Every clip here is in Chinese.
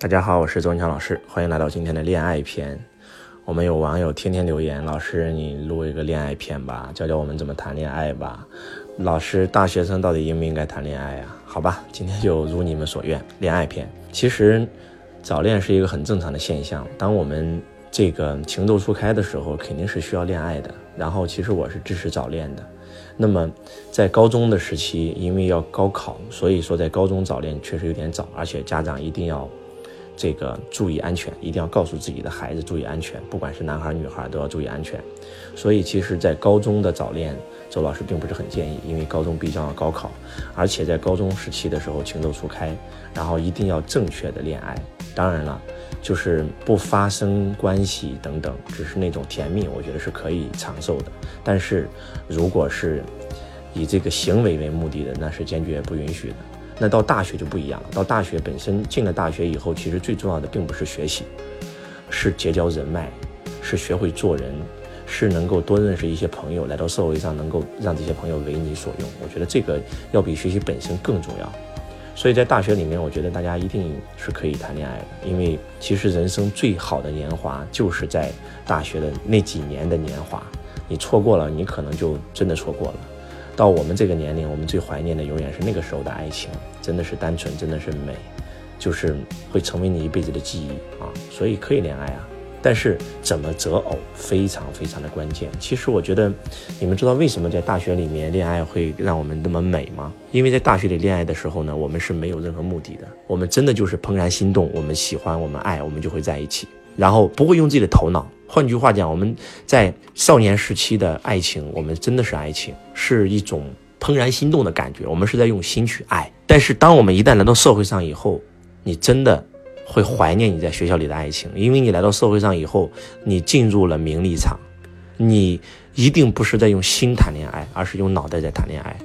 大家好，我是周文强老师，欢迎来到今天的恋爱篇。我们有网友天天留言，老师你录一个恋爱篇吧，教教我们怎么谈恋爱吧。老师，大学生到底应不应该谈恋爱呀？好吧，今天就如你们所愿，恋爱篇。其实，早恋是一个很正常的现象。当我们这个情窦初开的时候，肯定是需要恋爱的。然后，其实我是支持早恋的。那么，在高中的时期，因为要高考，所以说在高中早恋确实有点早，而且家长一定要。这个注意安全，一定要告诉自己的孩子注意安全，不管是男孩女孩都要注意安全。所以，其实，在高中的早恋，周老师并不是很建议，因为高中必将要高考，而且在高中时期的时候情窦初开，然后一定要正确的恋爱。当然了，就是不发生关系等等，只是那种甜蜜，我觉得是可以长寿的。但是，如果是以这个行为为目的的，那是坚决不允许的。那到大学就不一样了。到大学本身进了大学以后，其实最重要的并不是学习，是结交人脉，是学会做人，是能够多认识一些朋友，来到社会上能够让这些朋友为你所用。我觉得这个要比学习本身更重要。所以在大学里面，我觉得大家一定是可以谈恋爱的，因为其实人生最好的年华就是在大学的那几年的年华，你错过了，你可能就真的错过了。到我们这个年龄，我们最怀念的永远是那个时候的爱情，真的是单纯，真的是美，就是会成为你一辈子的记忆啊！所以可以恋爱啊，但是怎么择偶非常非常的关键。其实我觉得，你们知道为什么在大学里面恋爱会让我们那么美吗？因为在大学里恋爱的时候呢，我们是没有任何目的的，我们真的就是怦然心动，我们喜欢，我们爱，我们就会在一起。然后不会用自己的头脑。换句话讲，我们在少年时期的爱情，我们真的是爱情，是一种怦然心动的感觉。我们是在用心去爱。但是，当我们一旦来到社会上以后，你真的会怀念你在学校里的爱情，因为你来到社会上以后，你进入了名利场，你一定不是在用心谈恋爱，而是用脑袋在谈恋爱。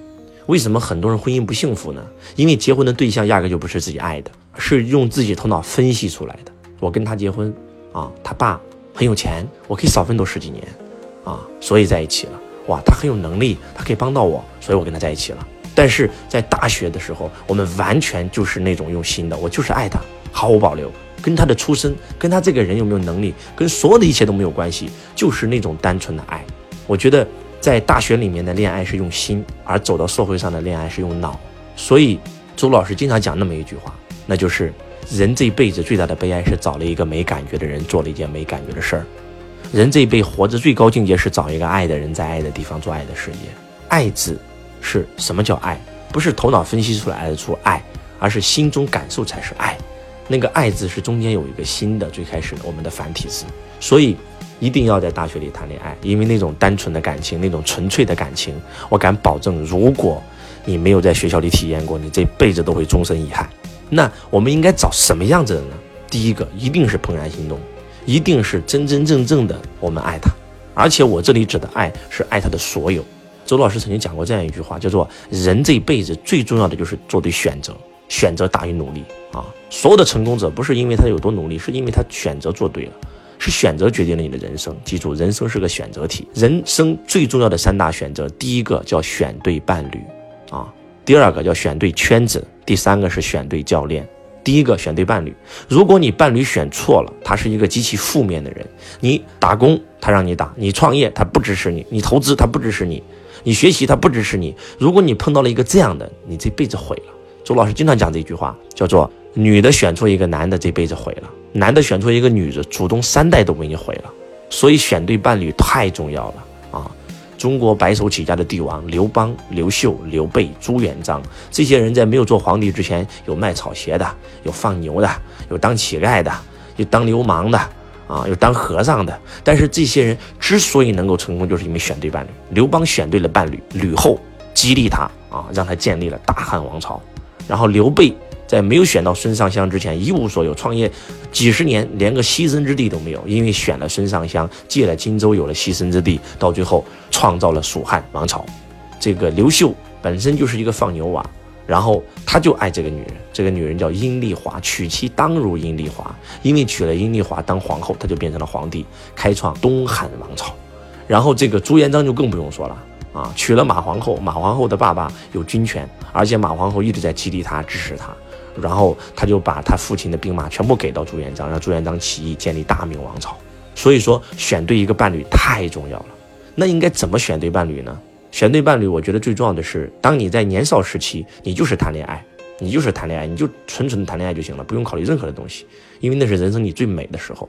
为什么很多人婚姻不幸福呢？因为结婚的对象压根就不是自己爱的，是用自己头脑分析出来的。我跟他结婚。啊，他爸很有钱，我可以少奋斗十几年，啊，所以在一起了。哇，他很有能力，他可以帮到我，所以我跟他在一起了。但是在大学的时候，我们完全就是那种用心的，我就是爱他，毫无保留，跟他的出身，跟他这个人有没有能力，跟所有的一切都没有关系，就是那种单纯的爱。我觉得在大学里面的恋爱是用心，而走到社会上的恋爱是用脑。所以周老师经常讲那么一句话，那就是。人这一辈子最大的悲哀是找了一个没感觉的人，做了一件没感觉的事儿。人这一辈活着最高境界是找一个爱的人，在爱的地方做爱的事业。爱字是什么叫爱？不是头脑分析出来的出爱，而是心中感受才是爱。那个爱字是中间有一个心的，最开始的我们的繁体字。所以一定要在大学里谈恋爱，因为那种单纯的感情，那种纯粹的感情，我敢保证，如果你没有在学校里体验过，你这辈子都会终身遗憾。那我们应该找什么样子的呢？第一个一定是怦然心动，一定是真真正正的我们爱他，而且我这里指的爱是爱他的所有。周老师曾经讲过这样一句话，叫做人这一辈子最重要的就是做对选择，选择大于努力啊！所有的成功者不是因为他有多努力，是因为他选择做对了，是选择决定了你的人生。记住，人生是个选择题，人生最重要的三大选择，第一个叫选对伴侣啊。第二个叫选对圈子，第三个是选对教练。第一个选对伴侣，如果你伴侣选错了，他是一个极其负面的人。你打工他让你打，你创业他不支持你，你投资他不支持你，你学习他不支持你。如果你碰到了一个这样的，你这辈子毁了。周老师经常讲这句话，叫做女的选错一个男的，这辈子毁了；男的选错一个女的，祖宗三代都给你毁了。所以选对伴侣太重要了。中国白手起家的帝王刘邦、刘秀、刘备、朱元璋，这些人在没有做皇帝之前，有卖草鞋的，有放牛的，有当乞丐的，有当流氓的，啊，有当和尚的。但是这些人之所以能够成功，就是因为选对伴侣。刘邦选对了伴侣吕后，激励他啊，让他建立了大汉王朝。然后刘备。在没有选到孙尚香之前，一无所有，创业几十年，连个栖身之地都没有。因为选了孙尚香，借了荆州，有了栖身之地，到最后创造了蜀汉王朝。这个刘秀本身就是一个放牛娃，然后他就爱这个女人，这个女人叫阴丽华，娶妻当如阴丽华。因为娶了阴丽华当皇后，他就变成了皇帝，开创东汉王朝。然后这个朱元璋就更不用说了。啊，娶了马皇后，马皇后的爸爸有军权，而且马皇后一直在激励他、支持他。然后他就把他父亲的兵马全部给到朱元璋，让朱元璋起义建立大明王朝。所以说，选对一个伴侣太重要了。那应该怎么选对伴侣呢？选对伴侣，我觉得最重要的是，当你在年少时期，你就是谈恋爱，你就是谈恋爱，你就纯纯的谈恋爱就行了，不用考虑任何的东西，因为那是人生你最美的时候。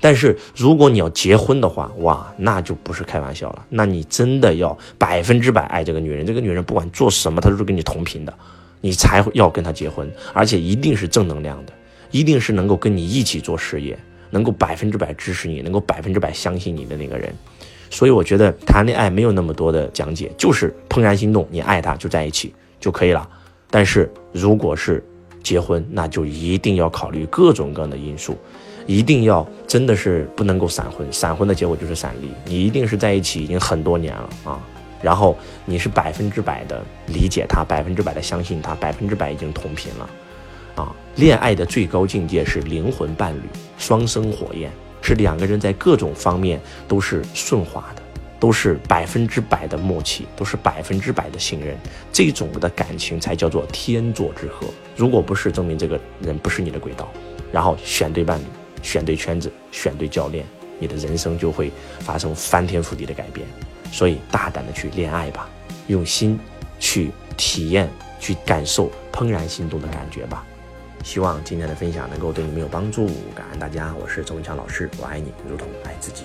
但是如果你要结婚的话，哇，那就不是开玩笑了，那你真的要百分之百爱这个女人，这个女人不管做什么，她都是跟你同频的，你才要跟他结婚，而且一定是正能量的，一定是能够跟你一起做事业。能够百分之百支持你，能够百分之百相信你的那个人，所以我觉得谈恋爱没有那么多的讲解，就是怦然心动，你爱他就在一起就可以了。但是如果是结婚，那就一定要考虑各种各样的因素，一定要真的是不能够闪婚，闪婚的结果就是闪离。你一定是在一起已经很多年了啊，然后你是百分之百的理解他，百分之百的相信他，百分之百已经同频了。啊，恋爱的最高境界是灵魂伴侣，双生火焰，是两个人在各种方面都是顺滑的，都是百分之百的默契，都是百分之百的信任，这种的感情才叫做天作之合。如果不是，证明这个人不是你的轨道。然后选对伴侣，选对圈子，选对教练，你的人生就会发生翻天覆地的改变。所以大胆的去恋爱吧，用心去体验，去感受怦然心动的感觉吧。希望今天的分享能够对你们有帮助，感恩大家，我是周文强老师，我爱你如同爱自己。